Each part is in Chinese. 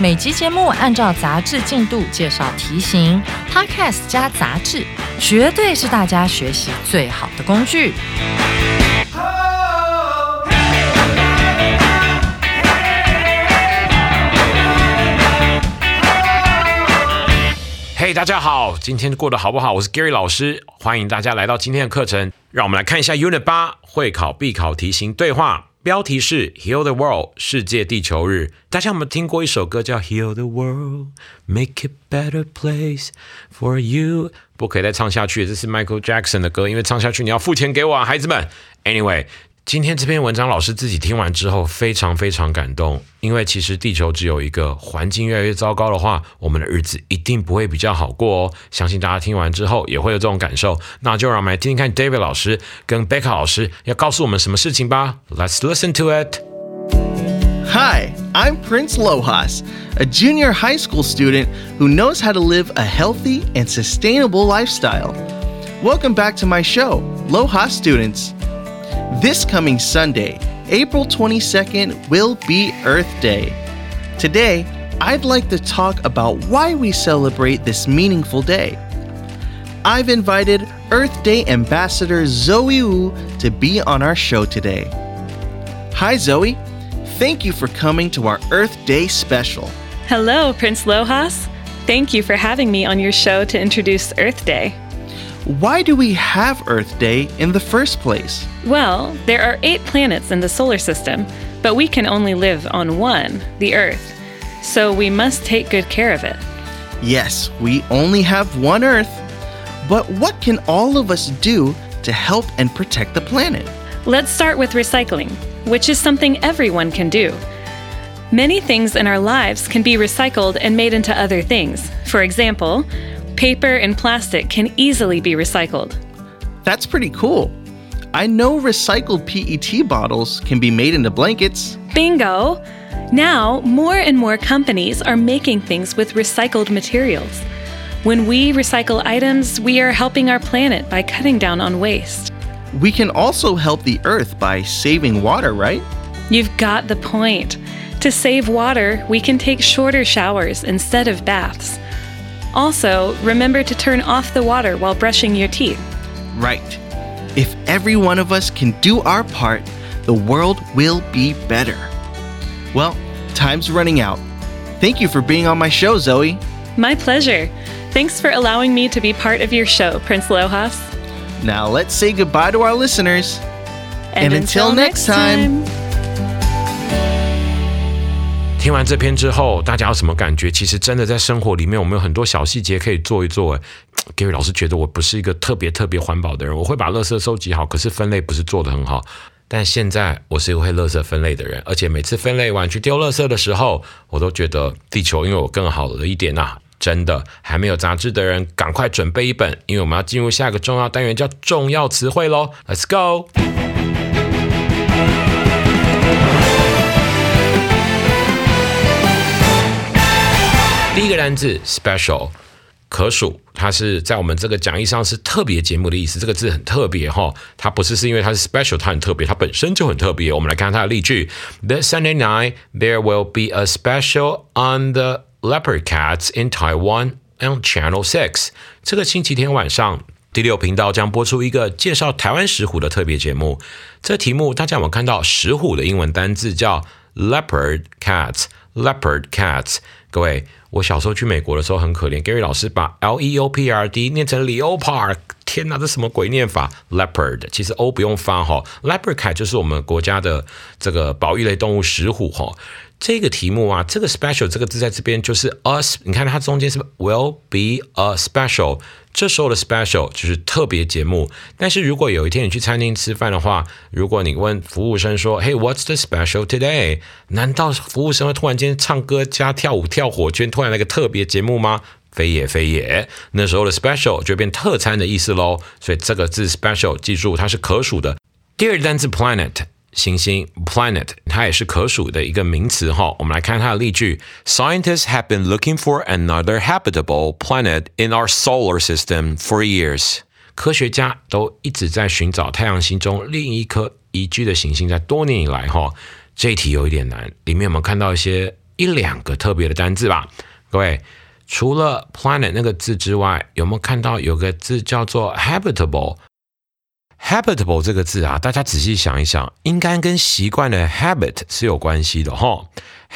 每集节目按照杂志进度介绍题型，Podcast 加杂志，绝对是大家学习最好的工具。嘿，大家好，今天过得好不好？我是 Gary 老师，欢迎大家来到今天的课程。让我们来看一下 Unit 八会考必考题型对话，标题是 Heal the World 世界地球日。大家有没有听过一首歌叫 Heal the World Make it better place for you？不可以再唱下去，这是 Michael Jackson 的歌，因为唱下去你要付钱给我啊，孩子们。Anyway。今天这篇文章，老师自己听完之后非常非常感动，因为其实地球只有一个，环境越来越糟糕的话，我们的日子一定不会比较好过哦。相信大家听完之后也会有这种感受。那就让我们来听听看 David 老师跟 Becca 老师要告诉我们什么事情吧。Let's listen to it. Hi, I'm Prince Lojas, a junior high school student who knows how to live a healthy and sustainable lifestyle. Welcome back to my show, Lojas Students. This coming Sunday, April 22nd, will be Earth Day. Today, I'd like to talk about why we celebrate this meaningful day. I've invited Earth Day Ambassador Zoe Wu to be on our show today. Hi, Zoe. Thank you for coming to our Earth Day special. Hello, Prince Lojas. Thank you for having me on your show to introduce Earth Day. Why do we have Earth Day in the first place? Well, there are eight planets in the solar system, but we can only live on one, the Earth. So we must take good care of it. Yes, we only have one Earth. But what can all of us do to help and protect the planet? Let's start with recycling, which is something everyone can do. Many things in our lives can be recycled and made into other things. For example, paper and plastic can easily be recycled. That's pretty cool. I know recycled PET bottles can be made into blankets. Bingo! Now, more and more companies are making things with recycled materials. When we recycle items, we are helping our planet by cutting down on waste. We can also help the earth by saving water, right? You've got the point. To save water, we can take shorter showers instead of baths. Also, remember to turn off the water while brushing your teeth. Right. If every one of us can do our part, the world will be better. Well, time's running out. Thank you for being on my show, Zoe. My pleasure. Thanks for allowing me to be part of your show, Prince Lojas. Now let's say goodbye to our listeners. And, until next time. 听完这篇之后，大家有什么感觉？其实真的在生活里面，我们有很多小细节可以做一做。各位老师觉得我不是一个特别特别环保的人，我会把垃圾收集好，可是分类不是做得很好。但现在我是一个会垃圾分类的人，而且每次分类完去丢垃圾的时候，我都觉得地球因为我更好了一点呐。真的，还没有杂志的人，赶快准备一本，因为我们要进入下一个重要单元，叫重要词汇喽。Let's go。单字 special，可数，它是在我们这个讲义上是特别节目的意思。这个字很特别哈，它不是是因为它是 special，它很特别，它本身就很特别。我们来看它的例句：This Sunday night there will be a special on the leopard cats in Taiwan on Channel Six。这个星期天晚上，第六频道将播出一个介绍台湾石虎的特别节目。这题目大家有没有看到石虎的英文单字叫 leopard cats？leopard cats，各位。我小时候去美国的时候很可怜，Gary 老师把 L E O P R D 念成 leopard，天哪，这什么鬼念法？leopard，其实 O 不用发哈，leopard 就是我们国家的这个保育类动物石虎哈。这个题目啊，这个 special 这个字在这边就是 us，你看它中间是 will be a special，这时候的 special 就是特别节目。但是如果有一天你去餐厅吃饭的话，如果你问服务生说：“Hey, what's the special today？” 难道服务生会突然间唱歌加跳舞跳火圈，突然来个特别节目吗？非也非也，那时候的 special 就变特餐的意思喽。所以这个字 special 记住它是可数的。第二个单词 planet。行星 planet，它也是可数的一个名词哈。我们来看它的例句：Scientists have been looking for another habitable planet in our solar system for years。科学家都一直在寻找太阳系中另一颗宜居的行星，在多年以来哈。这一题有一点难，里面有没有看到一些一两个特别的单字吧？各位，除了 planet 那个字之外，有没有看到有个字叫做 habitable？habitable 这个字啊大家仔细想一想应该跟习惯的 habit 是有关系的哈。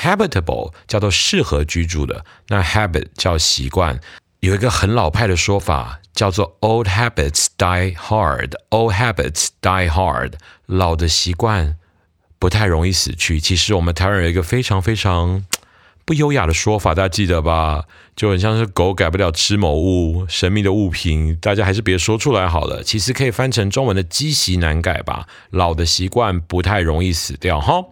habitable 叫做适合居住的那 habit 叫习惯。有一个很老派的说法叫做 old habits die hard old habits die hard 老的习惯不太容易死去。其实我们台湾有一个非常非常不优雅的说法，大家记得吧？就很像是狗改不了吃某物，神秘的物品，大家还是别说出来好了。其实可以翻成中文的“积习难改”吧，老的习惯不太容易死掉哈。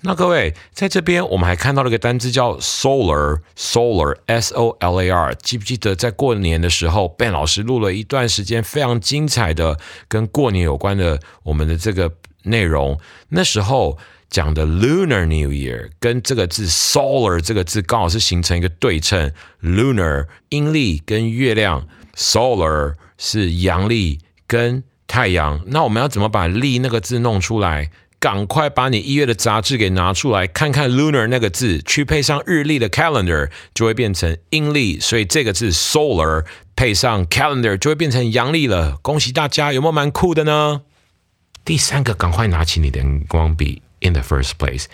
那各位在这边，我们还看到了一个单字叫 “solar”，solar，s o l a r，记不记得在过年的时候，Ben 老师录了一段时间非常精彩的跟过年有关的我们的这个内容？那时候。讲的 Lunar New Year 跟这个字 Solar 这个字刚好是形成一个对称，Lunar 阴历跟月亮，Solar 是阳历跟太阳。那我们要怎么把历那个字弄出来？赶快把你一月的杂志给拿出来看看，Lunar 那个字去配上日历的 Calendar 就会变成阴历，所以这个字 Solar 配上 Calendar 就会变成阳历了。恭喜大家，有没有蛮酷的呢？第三个，赶快拿起你的荧光笔。In the first place，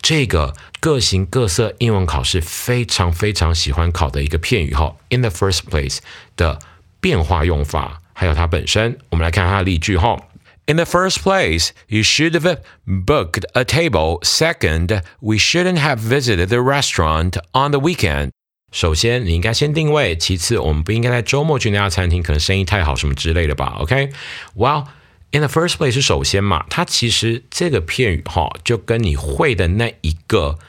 这个各形各色英文考试非常非常喜欢考的一个片语哈。In the first place 的变化用法，还有它本身，我们来看它的例句哈。In the first place, you should have booked a table. Second, we shouldn't have visited the restaurant on the weekend. 首先，你应该先定位；其次，我们不应该在周末去那家餐厅，可能生意太好什么之类的吧。OK，Well。 In the first place 是首先嘛，它其实这个片语哈，就跟你会的那一个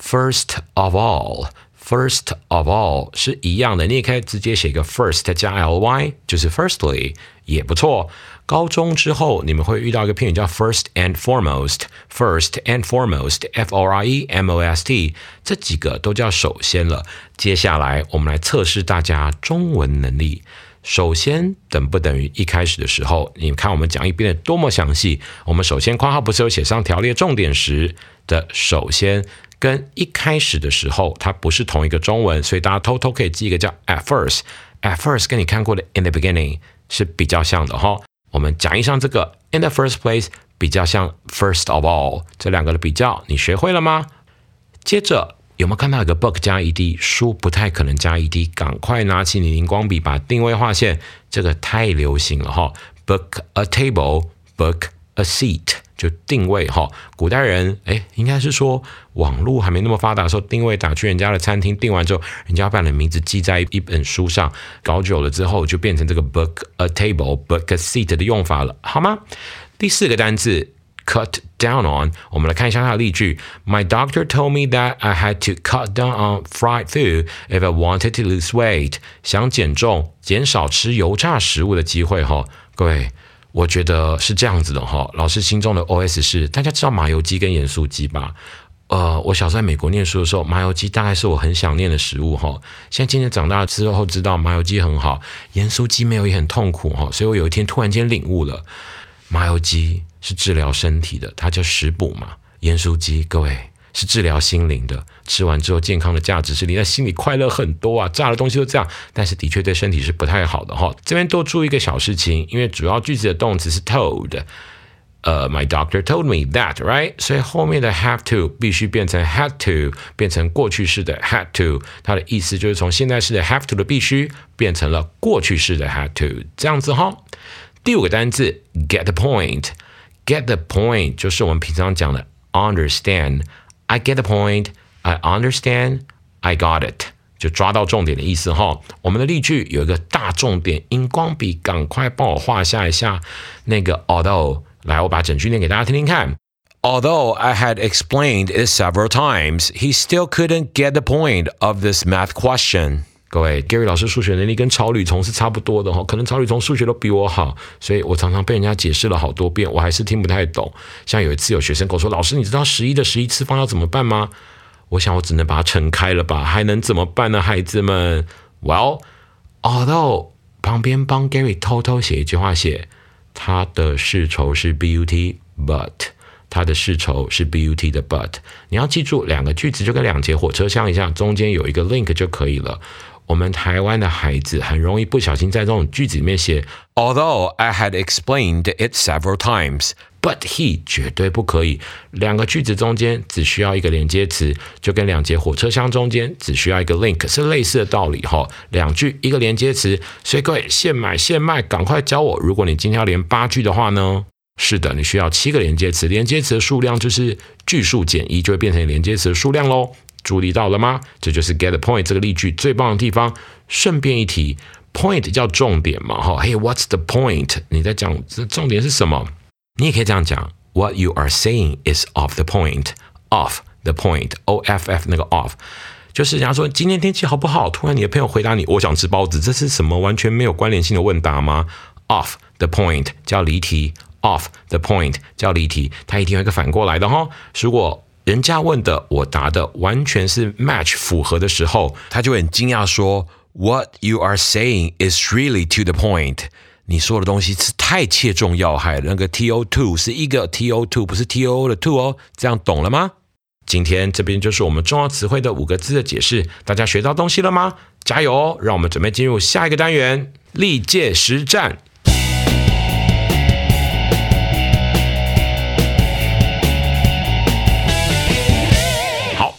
first of all，first of all 是一样的。你也可以直接写一个 first 加 ly，就是 firstly 也不错。高中之后你们会遇到一个片语叫 first and foremost，first and foremost，f o r e m o s t，这几个都叫首先了。接下来我们来测试大家中文能力。首先，等不等于一开始的时候？你看我们讲义变得多么详细。我们首先括号不是有写上条列重点时的首先跟一开始的时候，它不是同一个中文，所以大家偷偷可以记一个叫 at first。at first 跟你看过的 in the beginning 是比较像的哈。我们讲义上这个 in the first place 比较像 first of all，这两个的比较你学会了吗？接着。有没有看到一个 book 加 ed 书不太可能加 ed，赶快拿起你荧光笔把定位划线，这个太流行了哈。Book a table, book a seat 就定位哈。古代人哎，应该是说网络还没那么发达的时候，定位打去人家的餐厅，订完之后，人家把你的名字记在一本书上，搞久了之后就变成这个 book a table, book a seat 的用法了，好吗？第四个单字。Cut down on。我们来看一下它的例句。My doctor told me that I had to cut down on fried food if I wanted to lose weight。想减重，减少吃油炸食物的机会哈。各位，我觉得是这样子的哈。老师心中的 OS 是：大家知道麻油鸡跟盐酥鸡吧？呃，我小时候在美国念书的时候，麻油鸡大概是我很想念的食物哈。现在今年长大之后知道麻油鸡很好，盐酥鸡没有也很痛苦哈。所以我有一天突然间领悟了，麻油鸡。是治疗身体的，它叫食补嘛。盐酥鸡，各位是治疗心灵的，吃完之后健康的价值是你在心里快乐很多啊。炸的东西都这样，但是的确对身体是不太好的哈。这边多注意一个小事情，因为主要句子的动词是 told，呃，my doctor told me that，right？所以后面的 have to 必须变成 had to，变成过去式的 had to，它的意思就是从现在式的 have to 的必须变成了过去式的 had to，这样子哈。第五个单词 get the point。Get the point 就是我们平常讲的 understand。I get the point. I understand. I got it. 就抓到重点的意思哈。我们的例句有一个大重点，荧光笔赶快帮我画下一下那个 although，来，我把整句念给大家听听看。Although I had explained it several times, he still couldn't get the point of this math question. 各位，Gary 老师数学能力跟草履虫是差不多的哈，可能草履虫数学都比我好，所以我常常被人家解释了好多遍，我还是听不太懂。像有一次有学生跟我说：“老师，你知道十一的十一次方要怎么办吗？”我想我只能把它撑开了吧，还能怎么办呢，孩子们？Well，although 旁边帮 Gary 偷偷写一句话，写他的世仇是 but。它的世仇是 but 的 but，你要记住两个句子就跟两节火车相一样，中间有一个 link 就可以了。我们台湾的孩子很容易不小心在这种句子里面写，Although I had explained it several times, but he 绝对不可以。两个句子中间只需要一个连接词，就跟两节火车厢中间只需要一个 link 是类似的道理哈。两句一个连接词，所以各位现买现卖，赶快教我。如果你今天要连八句的话呢？是的，你需要七个连接词，连接词的数量就是句数减一，就会变成连接词的数量喽。注意到了吗？这就是 get the point 这个例句最棒的地方。顺便一提，point 叫重点嘛，哈。Hey, what's the point？你在讲这重点是什么？你也可以这样讲，What you are saying is off the point. Off the point. O F F 那个 off，就是人家说今天天气好不好？突然你的朋友回答你，我想吃包子，这是什么完全没有关联性的问答吗？Off the point 叫离题。Off the point 叫离题，它一定有一个反过来的哈。如果人家问的我答的完全是 match 符合的时候，他就很惊讶说：“What you are saying is really to the point。”你说的东西是太切中要害了。那个 T O two 是一个 T O two，不是 T O 的 two 哦。这样懂了吗？今天这边就是我们重要词汇的五个字的解释，大家学到东西了吗？加油哦！让我们准备进入下一个单元——历届实战。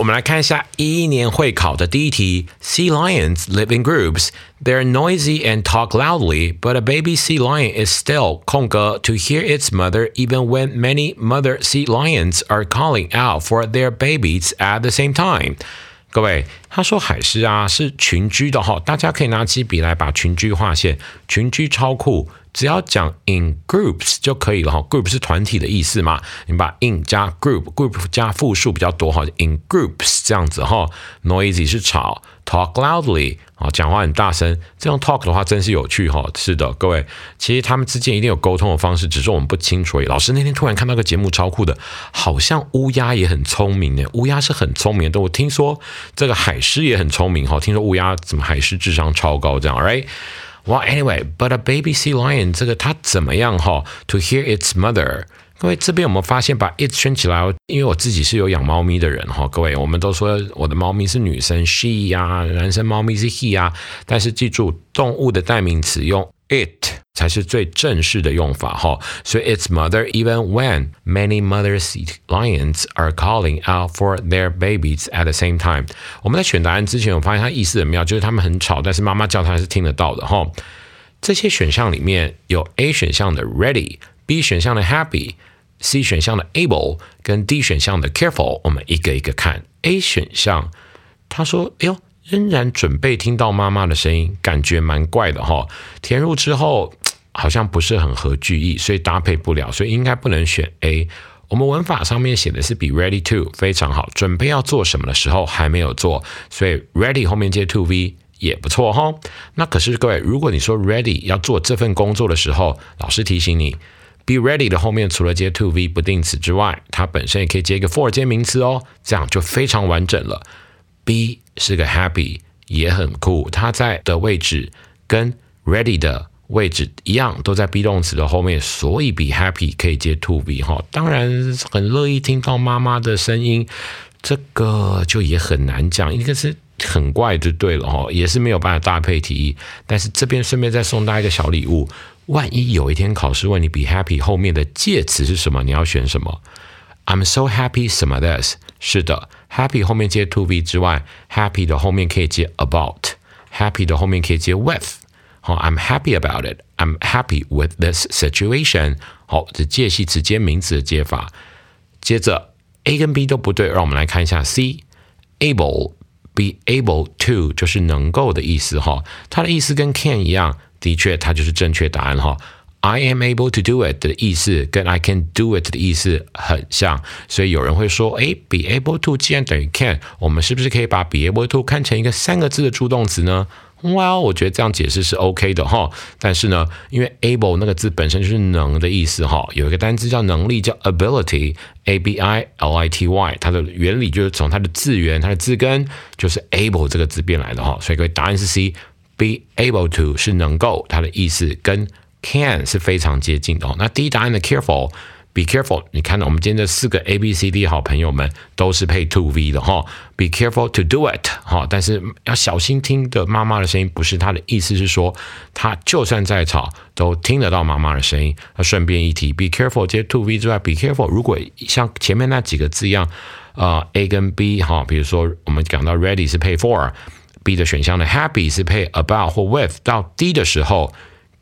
们来看一下一一年会考的第一题：Sea lions live in groups. They're noisy and talk loudly, but a baby sea lion is still 空格 to hear its mother even when many mother sea lions are calling out for their babies at the same time. 各位，他说海狮啊是群居的哈，大家可以拿起笔来把群居划线，群居超酷。只要讲 in groups 就可以了哈，group 是团体的意思嘛，你把 in 加 group，group 加复数比较多哈，in groups 这样子哈，noisy 是吵，talk loudly 啊，讲话很大声，这样 talk 的话真是有趣哈，是的，各位，其实他们之间一定有沟通的方式，只是我们不清楚而已。老师那天突然看到个节目超酷的，好像乌鸦也很聪明呢，乌鸦是很聪明的，我听说这个海狮也很聪明哈，听说乌鸦怎么海狮智商超高这样，right？Well, anyway, but a baby sea lion 这个它怎么样哈？To hear its mother，各位这边有没有发现把 it 圈起来？因为我自己是有养猫咪的人哈，各位我们都说我的猫咪是女生 she 呀，男生猫咪是 he 啊，但是记住动物的代名词用 it。才是最正式的用法哈，所以 its mother even when many mothers lions are calling out for their babies at the same time。我们在选答案之前，我发现它意思很妙，就是他们很吵，但是妈妈叫它是听得到的哈。这些选项里面有 A 选项的 ready B 选项的 happy，C 选项的 able，跟 D 选项的 careful。我们一个一个看 A 选项，他说：“哎呦。”仍然准备听到妈妈的声音，感觉蛮怪的哈。填入之后好像不是很合句意，所以搭配不了，所以应该不能选 A。我们文法上面写的是 be ready to，非常好，准备要做什么的时候还没有做，所以 ready 后面接 to v 也不错哈。那可是各位，如果你说 ready 要做这份工作的时候，老师提醒你，be ready 的后面除了接 to v 不定词之外，它本身也可以接一个 for 接名词哦，这样就非常完整了。be 是个 happy，也很酷。它在的位置跟 ready 的位置一样，都在 be 动词的后面，所以 be happy 可以接 to be 哈。当然很乐意听到妈妈的声音，这个就也很难讲，一个是很怪就对了哈，也是没有办法搭配题。但是这边顺便再送大家一个小礼物，万一有一天考试问你 be happy 后面的介词是什么，你要选什么？I'm so happy 什么 this？是的。Happy 后面接 to be 之外，Happy 的后面可以接 about，Happy 的后面可以接 with。好，I'm happy about it。I'm happy with this situation。好，这介系词接名词的接法。接着 A 跟 B 都不对，让我们来看一下 C。Able be able to 就是能够的意思哈，它的意思跟 can 一样，的确它就是正确答案哈。I am able to do it 的意思跟 I can do it 的意思很像，所以有人会说，诶 b e able to 既然等于 can，我们是不是可以把 be able to 看成一个三个字的助动词呢？哇，我觉得这样解释是 OK 的哈。但是呢，因为 able 那个字本身就是能的意思哈，有一个单词叫能力，叫 ability，a b i l i t y，它的原理就是从它的字源、它的字根就是 able 这个字变来的哈。所以各位答案是 C Be able to 是能够，它的意思跟 can 是非常接近的哦。那第一答案的 careful。Be careful！你看到我们今天这四个 A、B、C、D 好朋友们都是配 to V 的哈。Be careful to do it！哈，但是要小心听的妈妈的声音，不是她的意思是说，她就算再吵都听得到妈妈的声音。那顺便一提，Be careful！接 to V 之外，Be careful！如果像前面那几个字一样，呃，A 跟 B 哈，比如说我们讲到 Ready 是配 for for，B 的选项的 Happy 是配 about 或 with，到 D 的时候。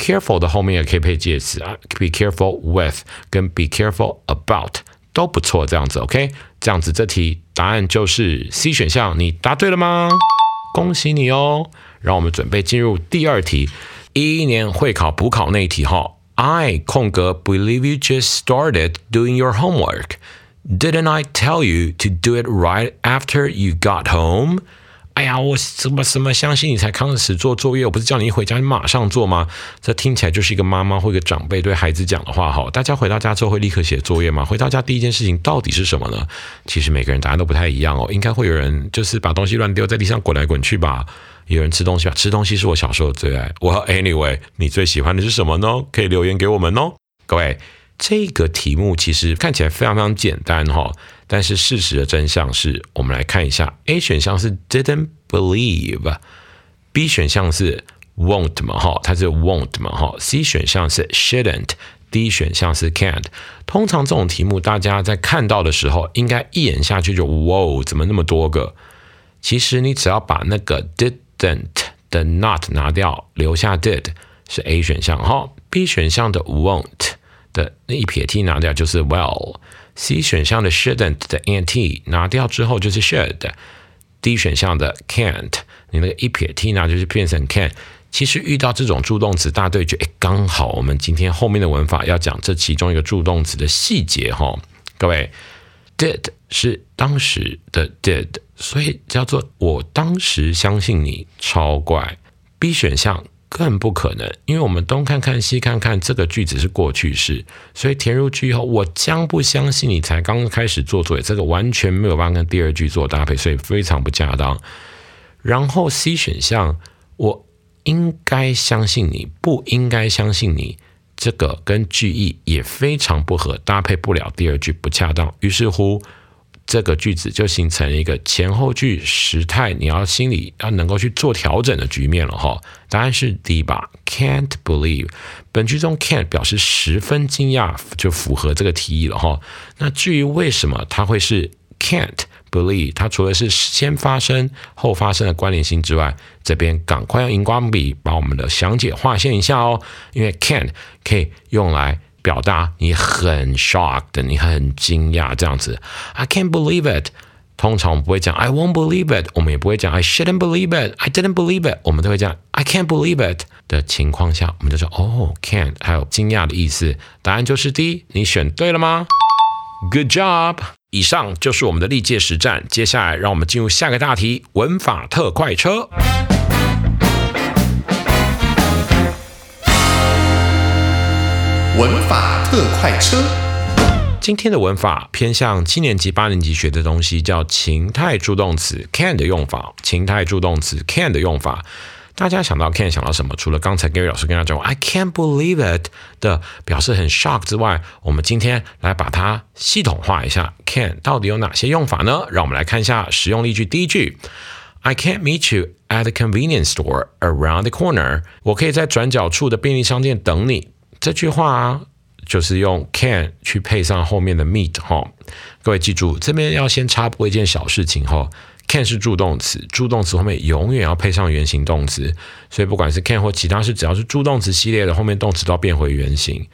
Careful 的后面也可以配介词啊，be careful with 跟 be careful about 都不错，这样子 OK，这样子这题答案就是 C 选项，你答对了吗？恭喜你哦！让我们准备进入第二题，一一年会考补考那一题哈。I 空格 believe you just started doing your homework. Didn't I tell you to do it right after you got home? 哎呀，我什么什么相信你才开始做作业？我不是叫你一回家你马上做吗？这听起来就是一个妈妈或一个长辈对孩子讲的话哈。大家回到家之后会立刻写作业吗？回到家第一件事情到底是什么呢？其实每个人答案都不太一样哦。应该会有人就是把东西乱丢在地上滚来滚去吧。有人吃东西吧，吃东西是我小时候的最爱。我 anyway，你最喜欢的是什么呢？可以留言给我们哦，各位。这个题目其实看起来非常非常简单哈，但是事实的真相是，我们来看一下，A 选项是 didn't believe，B 选项是 won't 嘛哈，它是 won't 嘛哈，C 选项是 shouldn't，D 选项是 can't。通常这种题目，大家在看到的时候，应该一眼下去就哇，怎么那么多个？其实你只要把那个 didn't 的 not 拿掉，留下 did 是 A 选项哈，B 选项的 won't。的那一撇 t 拿掉就是 well C 选项的 shouldn't 的 ant 拿掉之后就是 should，D 选项的 can't 你那个一撇 t 拿就是变成 can。其实遇到这种助动词大对决，哎，刚好我们今天后面的文法要讲这其中一个助动词的细节哈。各位，did 是当时的 did，所以叫做我当时相信你，超怪。B 选项。更不可能，因为我们东看看西看看，这个句子是过去式，所以填入句以后，我将不相信你才刚开始做作业，这个完全没有办法跟第二句做搭配，所以非常不恰当。然后 C 选项，我应该相信你，不应该相信你，这个跟句意也非常不合，搭配不了第二句，不恰当。于是乎。这个句子就形成一个前后句时态，你要心里要能够去做调整的局面了哈。答案是 D 吧？Can't believe。本句中 can't 表示十分惊讶，就符合这个提议了哈。那至于为什么它会是 can't believe，它除了是先发生后发生的关联性之外，这边赶快用荧光笔把我们的详解划线一下哦，因为 can't 可以用来。表达你很 shocked，你很惊讶这样子。I can't believe it。通常我们不会讲 I won't believe it，我们也不会讲 I shouldn't believe it，I didn't believe it，我们都会讲 I can't believe it 的情况下，我们就说哦，can't 还有惊讶的意思。答案就是 D，你选对了吗？Good job。以上就是我们的历届实战，接下来让我们进入下个大题——文法特快车。文法特快车，今天的文法偏向七年级、八年级学的东西，叫情态助动词 can 的用法。情态助动词 can 的用法，大家想到 can 想到什么？除了刚才 Gary 老师跟大家讲 I can't believe it 的表示很 shock 之外，我们今天来把它系统化一下，can 到底有哪些用法呢？让我们来看一下实用例句。第一句，I can't meet you at the convenience store around the corner。我可以在转角处的便利商店等你。这句话啊就是用 can 去配上后面的 meet 哈，各位记住，这边要先插播一件小事情哈。can 是助动词，助动词后面永远要配上原形动词，所以不管是 can 或其他是只要是助动词系列的后面动词都要变回原形。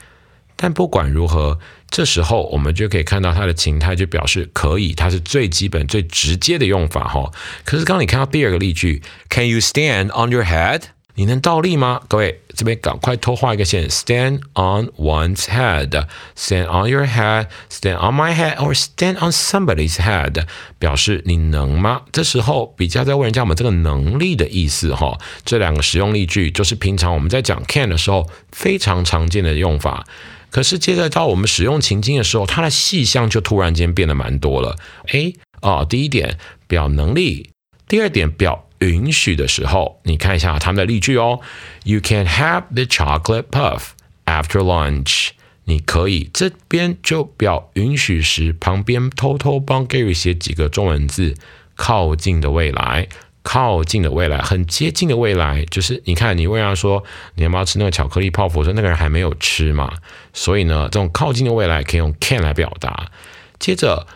但不管如何，这时候我们就可以看到它的情态，就表示可以，它是最基本、最直接的用法哈。可是刚刚你看到第二个例句，Can you stand on your head？你能倒立吗？各位这边赶快偷画一个线，stand on one's head，stand on your head，stand on my head，or stand on somebody's head，表示你能吗？这时候比较在问人家我们这个能力的意思哈。这两个实用例句就是平常我们在讲 can 的时候非常常见的用法。可是接着到我们使用情境的时候，它的细项就突然间变得蛮多了。诶，哦，第一点表能力，第二点表。允许的时候，你看一下他们的例句哦。You can have the chocolate puff after lunch。你可以这边就表允许时，旁边偷偷帮 Gary 写几个中文字，靠近的未来，靠近的未来，很接近的未来，就是你看，你问他说你要不要吃那个巧克力泡芙，说那个人还没有吃嘛，所以呢，这种靠近的未来可以用 can 来表达。接着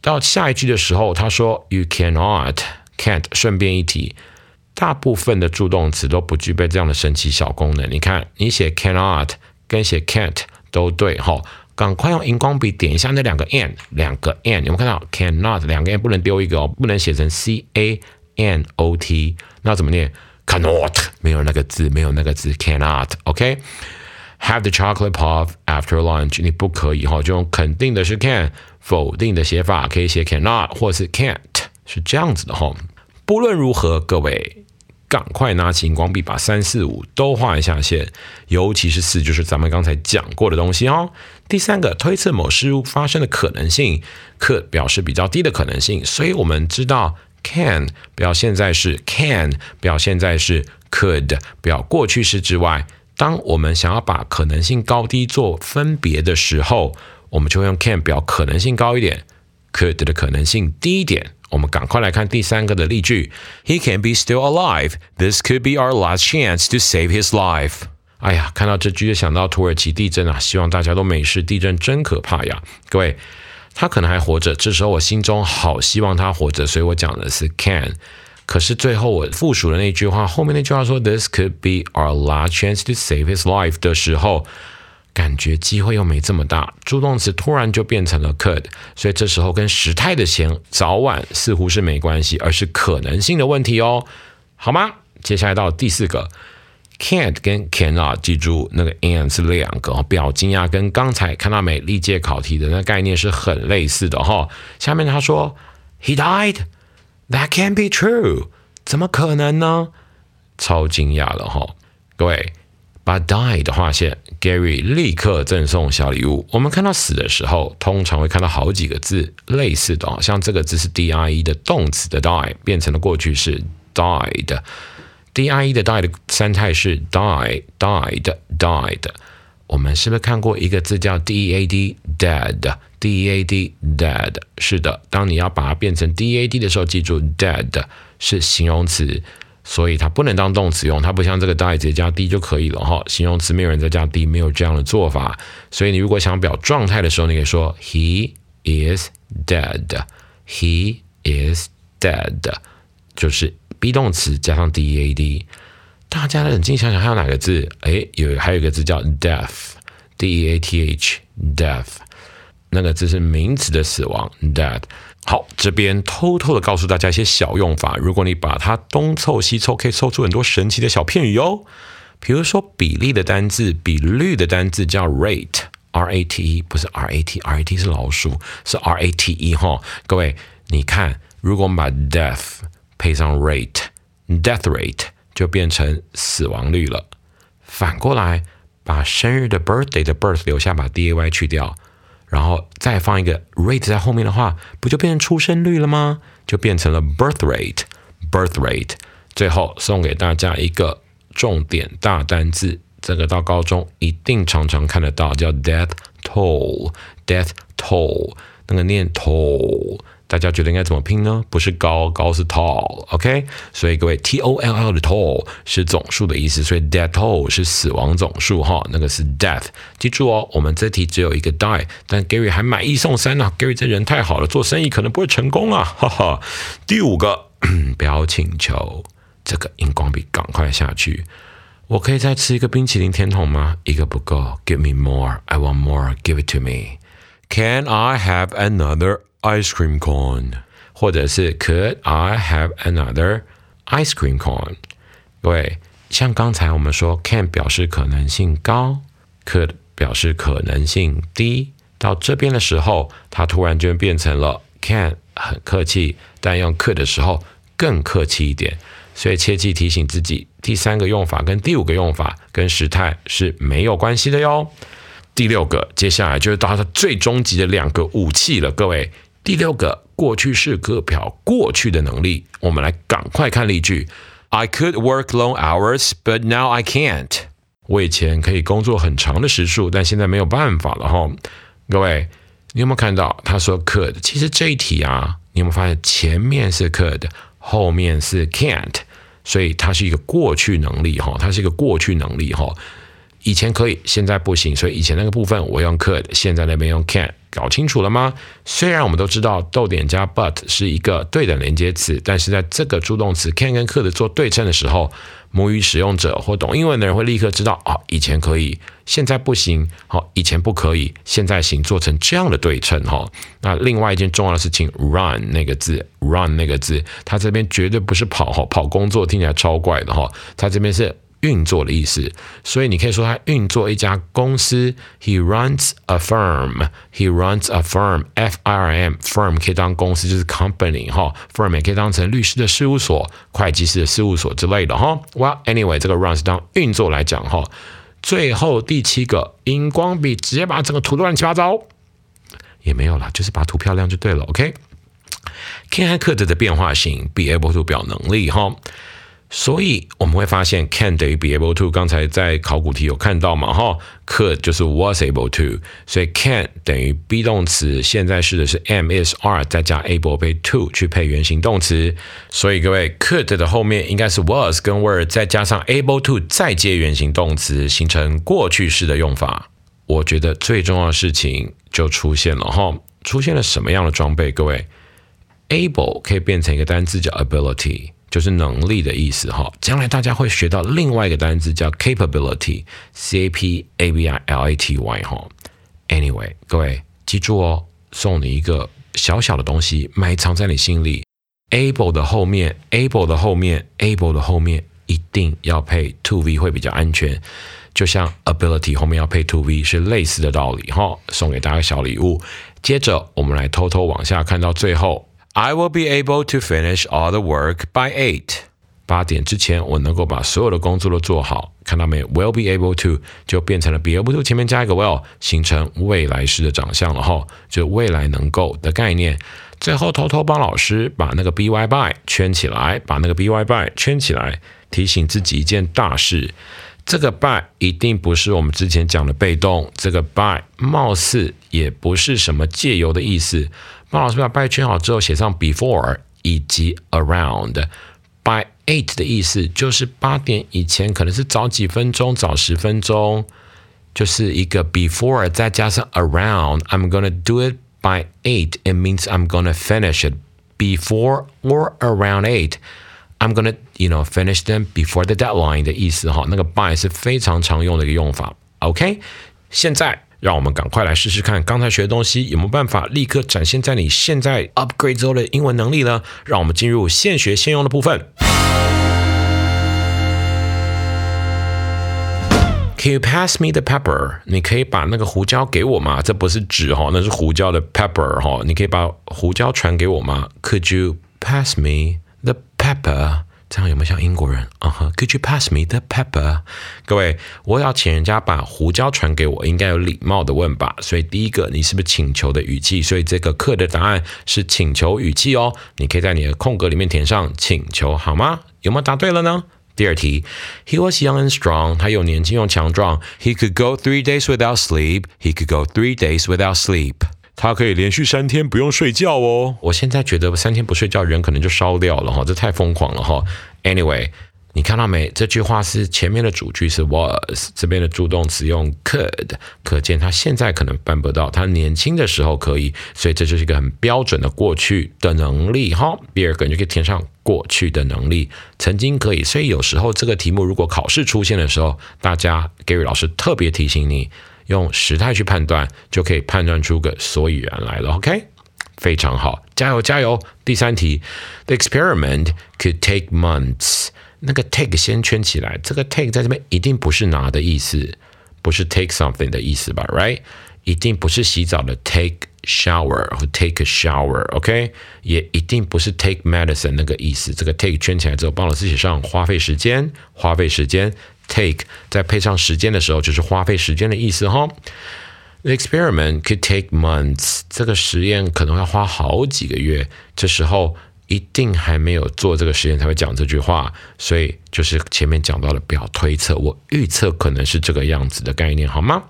到下一句的时候，他说 You cannot。Can't 顺便一提，大部分的助动词都不具备这样的神奇小功能。你看，你写 cannot 跟写 can't 都对哈，赶快用荧光笔点一下那两个 n，两个 n，有没有看到 cannot 两个 n 不能丢一个哦，不能写成 c a n o t，那怎么念？cannot 没有那个字，没有那个字，cannot。OK，have the chocolate puff after lunch，你不可以哈，就用肯定的是 can，否定的写法可以写 cannot 或是 can't，是这样子的哈。不论如何，各位赶快拿起荧光笔，把三四五都画一下线。尤其是四，就是咱们刚才讲过的东西哦。第三个，推测某事物发生的可能性，could 表示比较低的可能性。所以我们知道，can 表现在是 can 表现在是 could 表过去式之外。当我们想要把可能性高低做分别的时候，我们就会用 can 表可能性高一点，could 的可能性低一点。我们赶快来看第三个的例句：He can be still alive. This could be our last chance to save his life. 哎呀，看到这句就想到土耳其地震啊！希望大家都没事。地震真可怕呀！各位，他可能还活着。这时候我心中好希望他活着，所以我讲的是 can。可是最后我复述的那句话，后面那句话说 This could be our last chance to save his life 的时候。感觉机会又没这么大，助动词突然就变成了 could，所以这时候跟时态的前早晚似乎是没关系，而是可能性的问题哦，好吗？接下来到第四个，can't 跟 cannot，记住那个 and 是两个，表惊讶跟刚才看到没历届考题的那概念是很类似的哈。下面他说 he died，that can't be true，怎么可能呢？超惊讶了哈，各位。把 die 的划线，Gary 立刻赠送小礼物。我们看到死的时候，通常会看到好几个字类似的，像这个字是 die 的动词的 die 变成了过去式 died，die 的 die 的三态是 die，died，died。我们是不是看过一个字叫 dead，dead，dead，dead？是的，当你要把它变成 dead 的时候，记住 dead 是形容词。所以它不能当动词用，它不像这个 die 直接加 d 就可以了哈。形容词没有人再加 d，没有这样的做法。所以你如果想表状态的时候，你可以说 he is dead，he is dead，就是 be 动词加上 dead。大家冷静想想，还有哪个字？哎，有还有一个字叫 death，d e a t h，death，那个字是名词的死亡，death。好，这边偷偷的告诉大家一些小用法。如果你把它东凑西凑，可以凑出很多神奇的小片语哦。比如说，比例的单字、比率的单字叫 rate，r a t e，不是 r a t，r a t 是老鼠，是 r a t e 哈。各位，你看，如果我们把 death 配上 rate，death rate 就变成死亡率了。反过来，把生日的 birthday 的 birth 留下，把 d a y 去掉。然后再放一个 rate 在后面的话，不就变成出生率了吗？就变成了 birth rate，birth rate。最后送给大家一个重点大单字，这个到高中一定常常看得到，叫 death toll，death toll，那个念 toll。大家觉得应该怎么拼呢？不是高，高是 tall，OK？所以各位，T O L L 的 tall 是总数的意思，所以 death toll 是死亡总数哈，那个是 death。记住哦，我们这题只有一个 die，但 Gary 还买一送三呢，Gary 这人太好了，做生意可能不会成功啊，哈哈。第五个，不要请求，这个荧光笔赶快下去。我可以再吃一个冰淇淋甜筒吗？一个不够，Give me more. I want more. Give it to me. Can I have another ice cream cone？或者是 Could I have another ice cream cone？各位，像刚才我们说，can 表示可能性高，could 表示可能性低。到这边的时候，它突然就变成了 can 很客气，但用 could 的时候更客气一点。所以切记提醒自己，第三个用法跟第五个用法跟时态是没有关系的哟。第六个，接下来就是到它最终极的两个武器了，各位。第六个过去式可表过去的能力，我们来赶快看例句。I could work long hours, but now I can't。我以前可以工作很长的时数，但现在没有办法了哈。各位，你有没有看到他说 could？其实这一题啊，你有没有发现前面是 could，后面是 can't，所以它是一个过去能力哈，它是一个过去能力哈。以前可以，现在不行，所以以前那个部分我用 could，现在那边用 can，搞清楚了吗？虽然我们都知道逗点加 but 是一个对等连接词，但是在这个助动词 can 跟 could 做对称的时候，母语使用者或懂英文的人会立刻知道啊，以前可以，现在不行，好，以前不可以，现在行，做成这样的对称哈。那另外一件重要的事情，run 那个字，run 那个字，它这边绝对不是跑哈，跑工作听起来超怪的哈，它这边是。运作的意思，所以你可以说他运作一家公司。He runs a firm. He runs a firm. F I R M firm 可以当公司，就是 company 哈。firm 也可以当成律师的事务所、会计师的事务所之类的哈。Well, anyway，这个 runs 当运作来讲哈。最后第七个荧光笔直接把整个图乱七八糟，也没有了，就是把图漂亮就对了。OK。Can 和 could 的变化型，be able to 表能力哈。所以我们会发现，can 等于 be able to。刚才在考古题有看到嘛？哈，could 就是 was able to。所以 can 等于 be 动词，现在式的是 am is are，再加 able 被 to 去配原形动词。所以各位，could 的后面应该是 was 跟 were，再加上 able to，再接原形动词，形成过去式的用法。我觉得最重要的事情就出现了哈，出现了什么样的装备？各位，able 可以变成一个单词叫 ability。就是能力的意思哈，将来大家会学到另外一个单词叫 capability，c a p a b i l a t y 哈。Anyway，各位记住哦，送你一个小小的东西，埋藏在你心里。able 的后面，able 的后面，able 的后面一定要配 to v 会比较安全，就像 ability 后面要配 to v 是类似的道理哈。送给大家小礼物。接着我们来偷偷往下看到最后。I will be able to finish all the work by eight。八点之前，我能够把所有的工作都做好。看到没？Will be able to 就变成了 be able to 前面加一个 will，形成未来式的长相了哈，就未来能够的概念。最后偷偷帮老师把那个 by by 圈起来，把那个 by by 圈起来，提醒自己一件大事。这个 by 一定不是我们之前讲的被动，这个 by 貌似也不是什么借由的意思。帮老师把 by 圈好之后，写上 before 以及 around。by eight 的意思就是八点以前，可能是早几分钟，早十分钟，就是一个 before 再加上 around。I'm gonna do it by eight. It means I'm gonna finish it before or around eight. I'm gonna you know finish them before the deadline 的意思哈。那个 by 是非常常用的一个用法。OK，现在。 让我们赶快来试试看，刚才学的东西有没有办法立刻展现在你现在 upgrade 之后的英文能力呢？让我们进入现学现用的部分。Can you pass me the pepper？你可以把那个胡椒给我吗？这不是纸哈，那是胡椒的 pepper 哈。你可以把胡椒传给我吗？Could you pass me the pepper？这样有没有像英国人？啊哈，Could you pass me the pepper？各位，我要请人家把胡椒传给我，应该有礼貌的问吧。所以第一个，你是不是请求的语气？所以这个课的答案是请求语气哦。你可以在你的空格里面填上请求，好吗？有没有答对了呢？第二题，He was young and strong。他又年轻又强壮。He could go three days without sleep. He could go three days without sleep. 他可以连续三天不用睡觉哦。我现在觉得三天不睡觉，人可能就烧掉了哈，这太疯狂了哈。Anyway，你看到没？这句话是前面的主句是 was，这边的助动词用 could，可见他现在可能办不到，他年轻的时候可以，所以这就是一个很标准的过去的能力哈。第二个你就可以填上过去的能力，曾经可以。所以有时候这个题目如果考试出现的时候，大家 Gary 老师特别提醒你，用时态去判断，就可以判断出个所以然来了。OK，非常好，加油加油！第三题，The experiment could take months。那个 take 先圈起来，这个 take 在这边一定不是拿的意思，不是 take something 的意思吧？Right？一定不是洗澡的 take shower 或 take a shower，OK？也一定不是 take medicine 那个意思。这个 take 圈起来之后，帮老师写上花费时间，花费时间 take 再配上时间的时候，就是花费时间的意思哈。The experiment could take months，这个实验可能要花好几个月，这时候。一定还没有做这个实验才会讲这句话，所以就是前面讲到了表推测，我预测可能是这个样子的概念，好吗？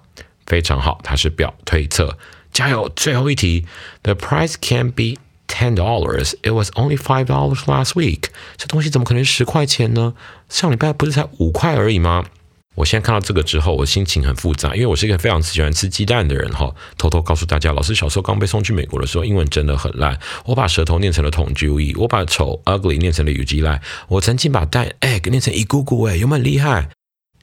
非常好，它是表推测，加油！最后一题，The price can be ten dollars. It was only five dollars last week. 这东西怎么可能十块钱呢？上礼拜不是才五块而已吗？我现在看到这个之后，我心情很复杂，因为我是一个非常喜欢吃鸡蛋的人哈。偷偷告诉大家，老师小时候刚被送去美国的时候，英文真的很烂。我把舌头念成了桶 j u 我把丑 ugly 念成了 u g l 我曾经把蛋 egg 念成一咕咕哎，有没有厉害？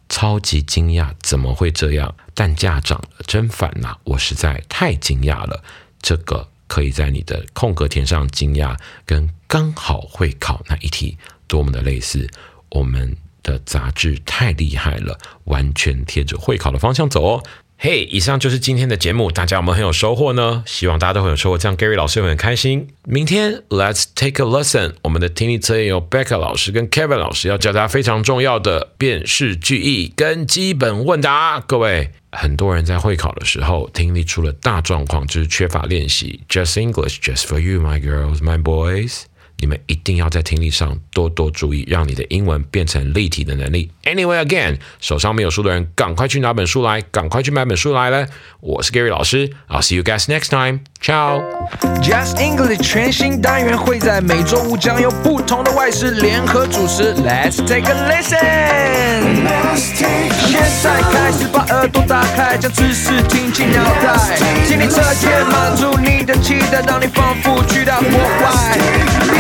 超级惊讶，怎么会这样？蛋价涨了，真烦呐！我实在太惊讶了。这个可以在你的空格填上惊讶，跟刚好会考那一题多么的类似。我们。的杂志太厉害了，完全贴着会考的方向走哦。嘿，以上就是今天的节目，大家有没有很有收获呢？希望大家都很有收获，这样 Gary 老师会很开心。明天 Let's take a lesson，我们的听力测验由 Becca 老师跟 Kevin 老师要教大家非常重要的辨识句意跟基本问答。各位，很多人在会考的时候听力出了大状况，就是缺乏练习。Just English, just for you, my girls, my boys. 你们一定要在听力上多多注意，让你的英文变成立体的能力。Anyway, again，手上没有书的人，赶快去拿本书来，赶快去买本书来了。我是 Gary 老师，I'll see you guys next time. Ciao. Just English 全新单元会在每周五将由不同的外师联合主持。Let's take a listen. 现在开始把耳朵打开，将知识听进脑袋。听力测验满足你的期待，让你仿佛去到国外。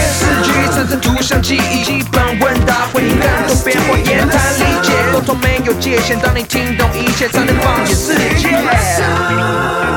四句产生图像记忆，基本问答回应感动变化，言谈理解沟通没有界限。当你听懂一切，才能放眼世界。